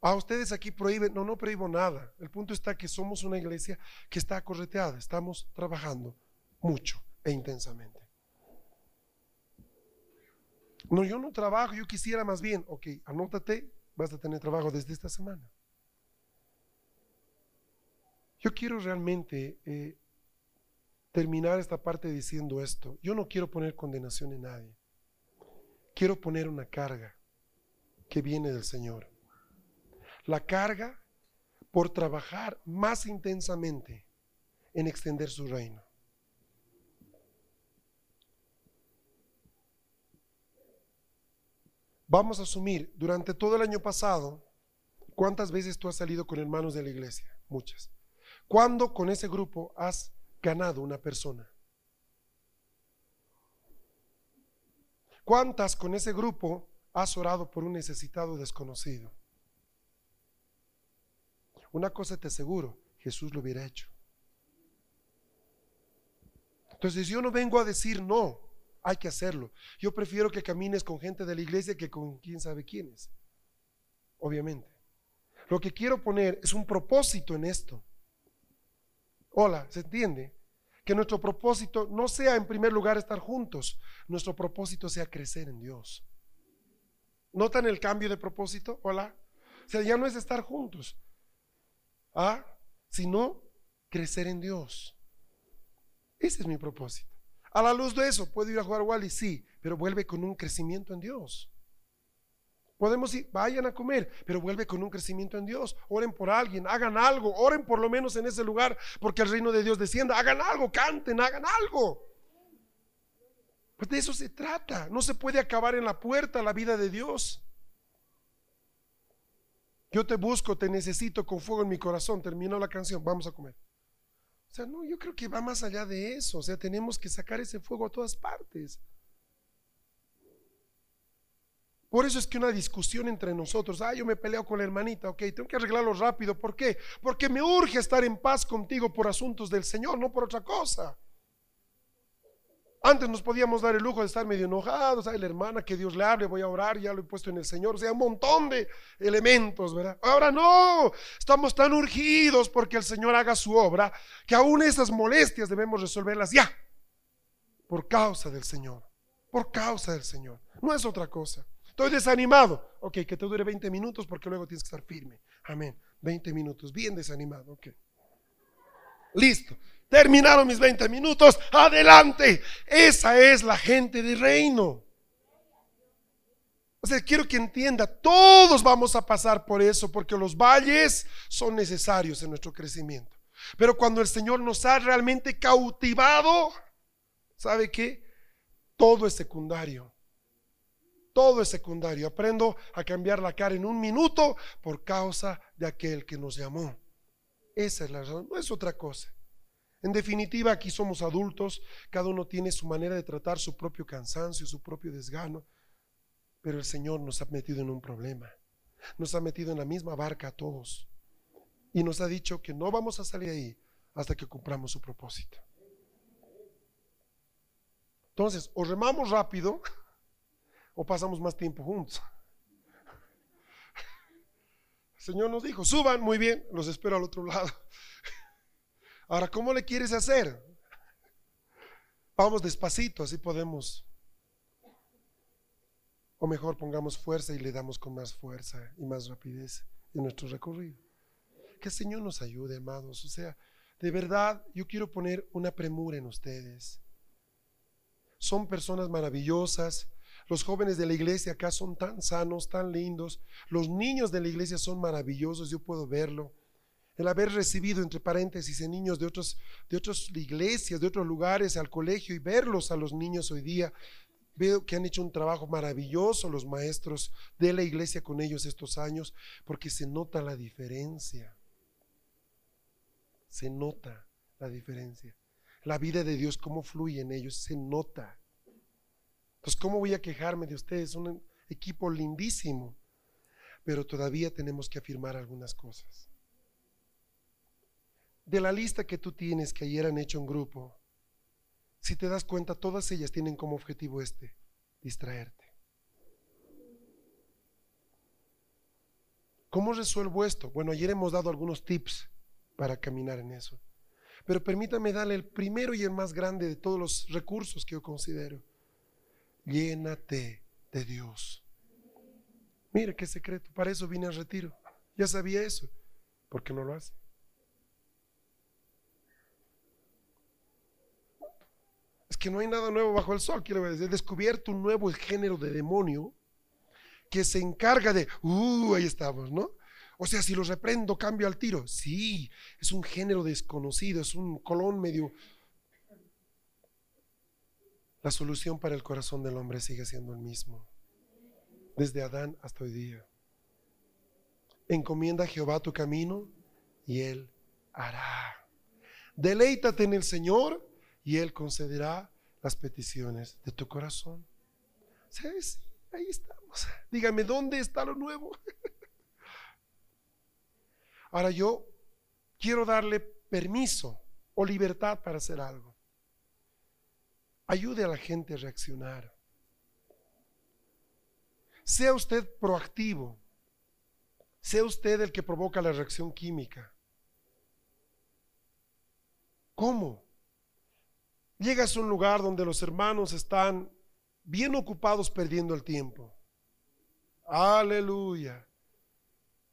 A ustedes aquí prohíben, no, no prohíbo nada. El punto está que somos una iglesia que está correteada, estamos trabajando mucho e intensamente. No, yo no trabajo, yo quisiera más bien, ok, anótate, vas a tener trabajo desde esta semana. Yo quiero realmente eh, terminar esta parte diciendo esto. Yo no quiero poner condenación en nadie. Quiero poner una carga que viene del Señor. La carga por trabajar más intensamente en extender su reino. Vamos a asumir, durante todo el año pasado, ¿Cuántas veces tú has salido con hermanos de la iglesia? Muchas. ¿Cuándo con ese grupo has ganado una persona? ¿Cuántas con ese grupo has orado por un necesitado desconocido? Una cosa te aseguro, Jesús lo hubiera hecho. Entonces yo no vengo a decir no, hay que hacerlo. Yo prefiero que camines con gente de la iglesia que con quién sabe quiénes. Obviamente. Lo que quiero poner es un propósito en esto. Hola, ¿se entiende? Que nuestro propósito no sea en primer lugar estar juntos, nuestro propósito sea crecer en Dios. ¿Notan el cambio de propósito? Hola. O sea, ya no es estar juntos, ¿ah? sino crecer en Dios. Ese es mi propósito. A la luz de eso, ¿puedo ir a jugar Wally? Sí, pero vuelve con un crecimiento en Dios. Podemos ir, vayan a comer, pero vuelve con un crecimiento en Dios. Oren por alguien, hagan algo, oren por lo menos en ese lugar, porque el reino de Dios descienda. Hagan algo, canten, hagan algo. Pues de eso se trata. No se puede acabar en la puerta la vida de Dios. Yo te busco, te necesito con fuego en mi corazón. Terminó la canción, vamos a comer. O sea, no, yo creo que va más allá de eso. O sea, tenemos que sacar ese fuego a todas partes. Por eso es que una discusión entre nosotros, ah, yo me peleo con la hermanita, ok, tengo que arreglarlo rápido. ¿Por qué? Porque me urge estar en paz contigo por asuntos del Señor, no por otra cosa. Antes nos podíamos dar el lujo de estar medio enojados, ay, la hermana, que Dios le hable, voy a orar, ya lo he puesto en el Señor, o sea, un montón de elementos, ¿verdad? Ahora no, estamos tan urgidos porque el Señor haga su obra, que aún esas molestias debemos resolverlas ya, por causa del Señor, por causa del Señor, no es otra cosa. Estoy desanimado, ok, que te dure 20 minutos porque luego tienes que estar firme, amén, 20 minutos, bien desanimado, ok. Listo. Terminaron mis 20 minutos. Adelante. Esa es la gente de reino. O sea, quiero que entienda, todos vamos a pasar por eso porque los valles son necesarios en nuestro crecimiento. Pero cuando el Señor nos ha realmente cautivado, ¿sabe qué? Todo es secundario. Todo es secundario. Aprendo a cambiar la cara en un minuto por causa de aquel que nos llamó. Esa es la razón, no es otra cosa. En definitiva, aquí somos adultos, cada uno tiene su manera de tratar su propio cansancio, su propio desgano, pero el Señor nos ha metido en un problema, nos ha metido en la misma barca a todos y nos ha dicho que no vamos a salir ahí hasta que cumplamos su propósito. Entonces, o remamos rápido o pasamos más tiempo juntos. El Señor nos dijo, suban, muy bien, los espero al otro lado. Ahora, ¿cómo le quieres hacer? Vamos despacito, así podemos. O mejor pongamos fuerza y le damos con más fuerza y más rapidez en nuestro recorrido. Que el Señor nos ayude, amados. O sea, de verdad, yo quiero poner una premura en ustedes. Son personas maravillosas. Los jóvenes de la iglesia acá son tan sanos, tan lindos. Los niños de la iglesia son maravillosos, yo puedo verlo el haber recibido, entre paréntesis, en niños de, de otras iglesias, de otros lugares, al colegio y verlos a los niños hoy día. Veo que han hecho un trabajo maravilloso los maestros de la iglesia con ellos estos años, porque se nota la diferencia. Se nota la diferencia. La vida de Dios, cómo fluye en ellos, se nota. Pues, ¿cómo voy a quejarme de ustedes? Un equipo lindísimo, pero todavía tenemos que afirmar algunas cosas de la lista que tú tienes que ayer han hecho un grupo, si te das cuenta, todas ellas tienen como objetivo este, distraerte. ¿Cómo resuelvo esto? Bueno, ayer hemos dado algunos tips para caminar en eso. Pero permítame darle el primero y el más grande de todos los recursos que yo considero. Llénate de Dios. Mira qué secreto. Para eso vine al retiro. Ya sabía eso. ¿Por qué no lo hace? que no hay nada nuevo bajo el sol, quiero decir, descubierto un nuevo género de demonio que se encarga de, uh, ahí estamos, ¿no? O sea, si los reprendo, cambio al tiro. Sí, es un género desconocido, es un colón medio... La solución para el corazón del hombre sigue siendo el mismo, desde Adán hasta hoy día. Encomienda a Jehová tu camino y Él hará. Deleítate en el Señor y Él concederá las peticiones de tu corazón. ¿Sabes? Ahí estamos. Dígame, ¿dónde está lo nuevo? Ahora yo quiero darle permiso o libertad para hacer algo. Ayude a la gente a reaccionar. Sea usted proactivo. Sea usted el que provoca la reacción química. ¿Cómo? Llegas a un lugar donde los hermanos están bien ocupados perdiendo el tiempo. Aleluya.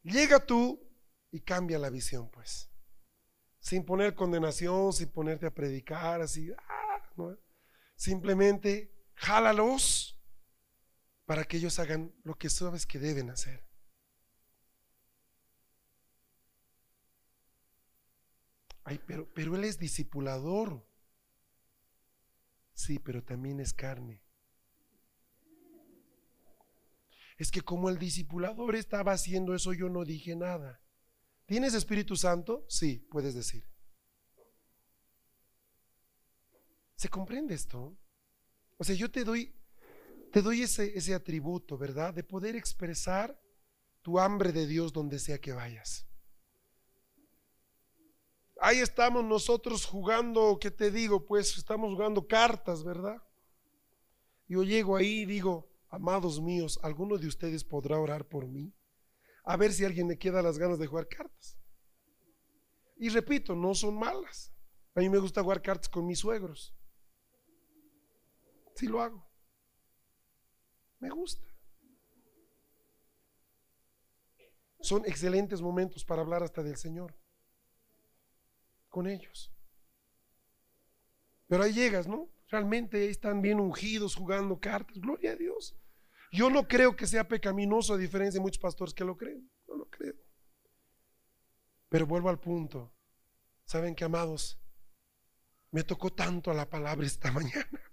Llega tú y cambia la visión, pues. Sin poner condenación, sin ponerte a predicar, así. Ah, Simplemente jálalos para que ellos hagan lo que sabes que deben hacer. Ay, pero, pero él es discipulador. Sí, pero también es carne. Es que como el discipulador estaba haciendo eso, yo no dije nada. ¿Tienes Espíritu Santo? Sí, puedes decir. ¿Se comprende esto? O sea, yo te doy, te doy ese, ese atributo, ¿verdad? De poder expresar tu hambre de Dios donde sea que vayas. Ahí estamos nosotros jugando, ¿qué te digo? Pues estamos jugando cartas, ¿verdad? Yo llego ahí y digo, amados míos, ¿alguno de ustedes podrá orar por mí? a ver si alguien le queda las ganas de jugar cartas. Y repito, no son malas. A mí me gusta jugar cartas con mis suegros. Sí lo hago. Me gusta. Son excelentes momentos para hablar hasta del Señor. Con ellos. Pero ahí llegas, ¿no? Realmente están bien ungidos jugando cartas. Gloria a Dios. Yo no creo que sea pecaminoso a diferencia de muchos pastores que lo creen. No lo creo. Pero vuelvo al punto. ¿Saben qué, amados? Me tocó tanto la palabra esta mañana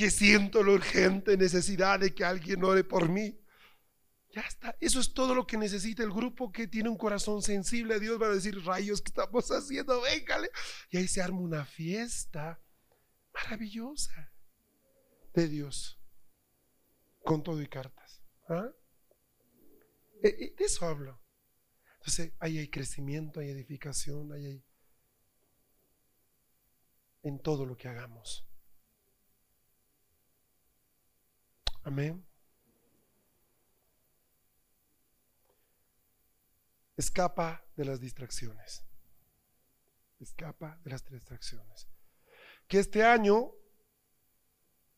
que siento la urgente necesidad de que alguien ore por mí. Ya está. Eso es todo lo que necesita el grupo que tiene un corazón sensible a Dios. Va a decir, rayos, ¿qué estamos haciendo? Véngale. Y ahí se arma una fiesta maravillosa de Dios con todo y cartas. ¿Ah? Eh, eh, de eso hablo. Entonces, ahí hay crecimiento, hay edificación, ahí hay en todo lo que hagamos. Amén. Escapa de las distracciones. Escapa de las distracciones. Que este año,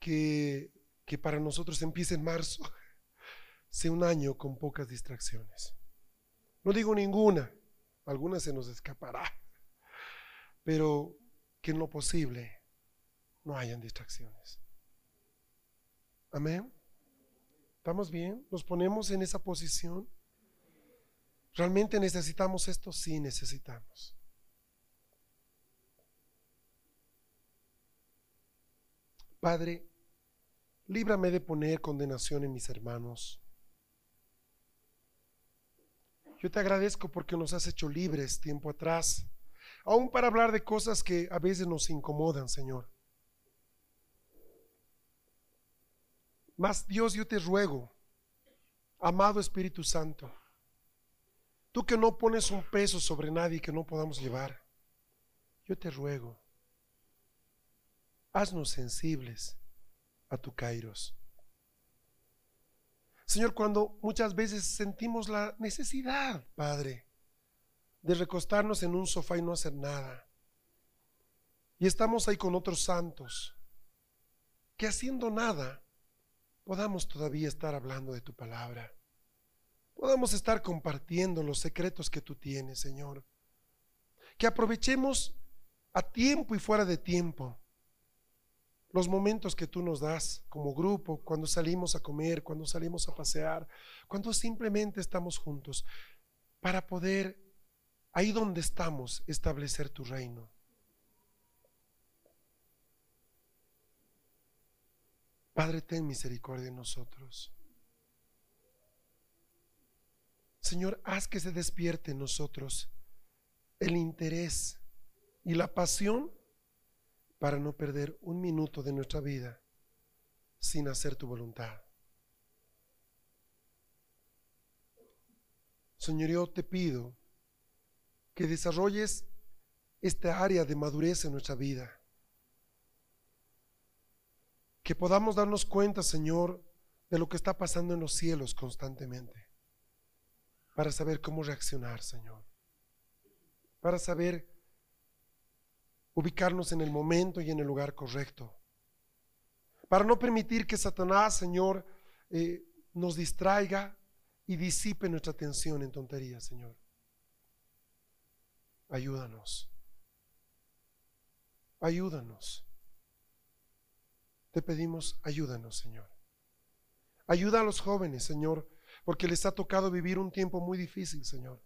que que para nosotros empiece en marzo sea un año con pocas distracciones. No digo ninguna, algunas se nos escapará, pero que en lo posible no hayan distracciones. Amén. ¿Estamos bien? ¿Nos ponemos en esa posición? ¿Realmente necesitamos esto? Sí, necesitamos. Padre, líbrame de poner condenación en mis hermanos. Yo te agradezco porque nos has hecho libres tiempo atrás, aún para hablar de cosas que a veces nos incomodan, Señor. Mas Dios, yo te ruego, amado Espíritu Santo, tú que no pones un peso sobre nadie que no podamos llevar, yo te ruego, haznos sensibles a tu Kairos. Señor, cuando muchas veces sentimos la necesidad, Padre, de recostarnos en un sofá y no hacer nada, y estamos ahí con otros santos, que haciendo nada podamos todavía estar hablando de tu palabra, podamos estar compartiendo los secretos que tú tienes, Señor, que aprovechemos a tiempo y fuera de tiempo los momentos que tú nos das como grupo, cuando salimos a comer, cuando salimos a pasear, cuando simplemente estamos juntos, para poder, ahí donde estamos, establecer tu reino. Padre, ten misericordia de nosotros. Señor, haz que se despierte en nosotros el interés y la pasión para no perder un minuto de nuestra vida sin hacer tu voluntad. Señor, yo te pido que desarrolles esta área de madurez en nuestra vida. Que podamos darnos cuenta, Señor, de lo que está pasando en los cielos constantemente. Para saber cómo reaccionar, Señor. Para saber ubicarnos en el momento y en el lugar correcto. Para no permitir que Satanás, Señor, eh, nos distraiga y disipe nuestra atención en tonterías, Señor. Ayúdanos. Ayúdanos. Te pedimos, ayúdanos, Señor. Ayuda a los jóvenes, Señor, porque les ha tocado vivir un tiempo muy difícil, Señor,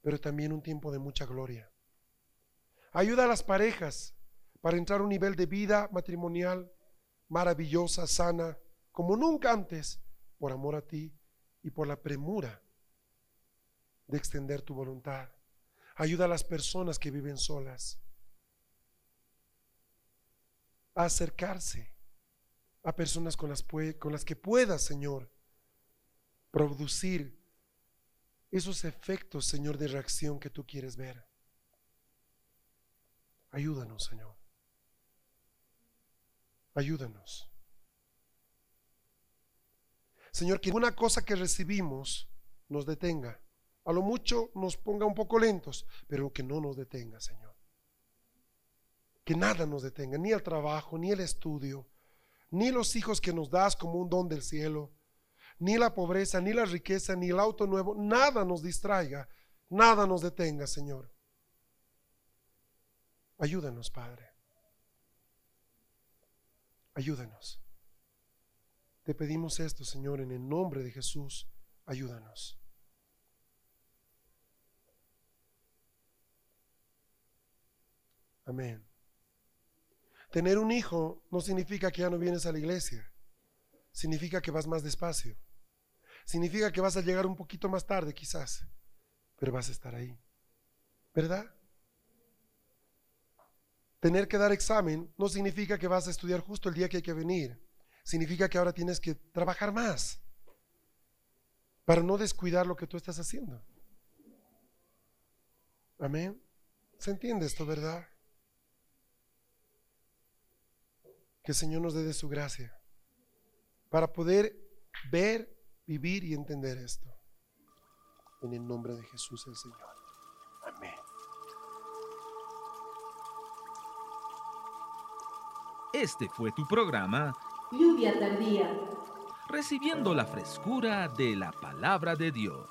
pero también un tiempo de mucha gloria. Ayuda a las parejas para entrar a un nivel de vida matrimonial maravillosa, sana, como nunca antes, por amor a ti y por la premura de extender tu voluntad. Ayuda a las personas que viven solas a acercarse a personas con las, que puedas, Señor, producir esos efectos, Señor, de reacción que tú quieres ver. Ayúdanos, Señor. Ayúdanos. Señor, que una cosa que recibimos nos detenga. A lo mucho nos ponga un poco lentos, pero que no nos detenga, Señor. Que nada nos detenga, ni el trabajo, ni el estudio, ni los hijos que nos das como un don del cielo, ni la pobreza, ni la riqueza, ni el auto nuevo, nada nos distraiga, nada nos detenga, Señor. Ayúdanos, Padre. Ayúdanos. Te pedimos esto, Señor, en el nombre de Jesús. Ayúdanos. Amén. Tener un hijo no significa que ya no vienes a la iglesia. Significa que vas más despacio. Significa que vas a llegar un poquito más tarde quizás, pero vas a estar ahí. ¿Verdad? Tener que dar examen no significa que vas a estudiar justo el día que hay que venir. Significa que ahora tienes que trabajar más para no descuidar lo que tú estás haciendo. Amén. ¿Se entiende esto, verdad? Que el Señor nos dé de su gracia para poder ver, vivir y entender esto. En el nombre de Jesús el Señor. Amén. Este fue tu programa Lluvia tardía. Recibiendo la frescura de la palabra de Dios.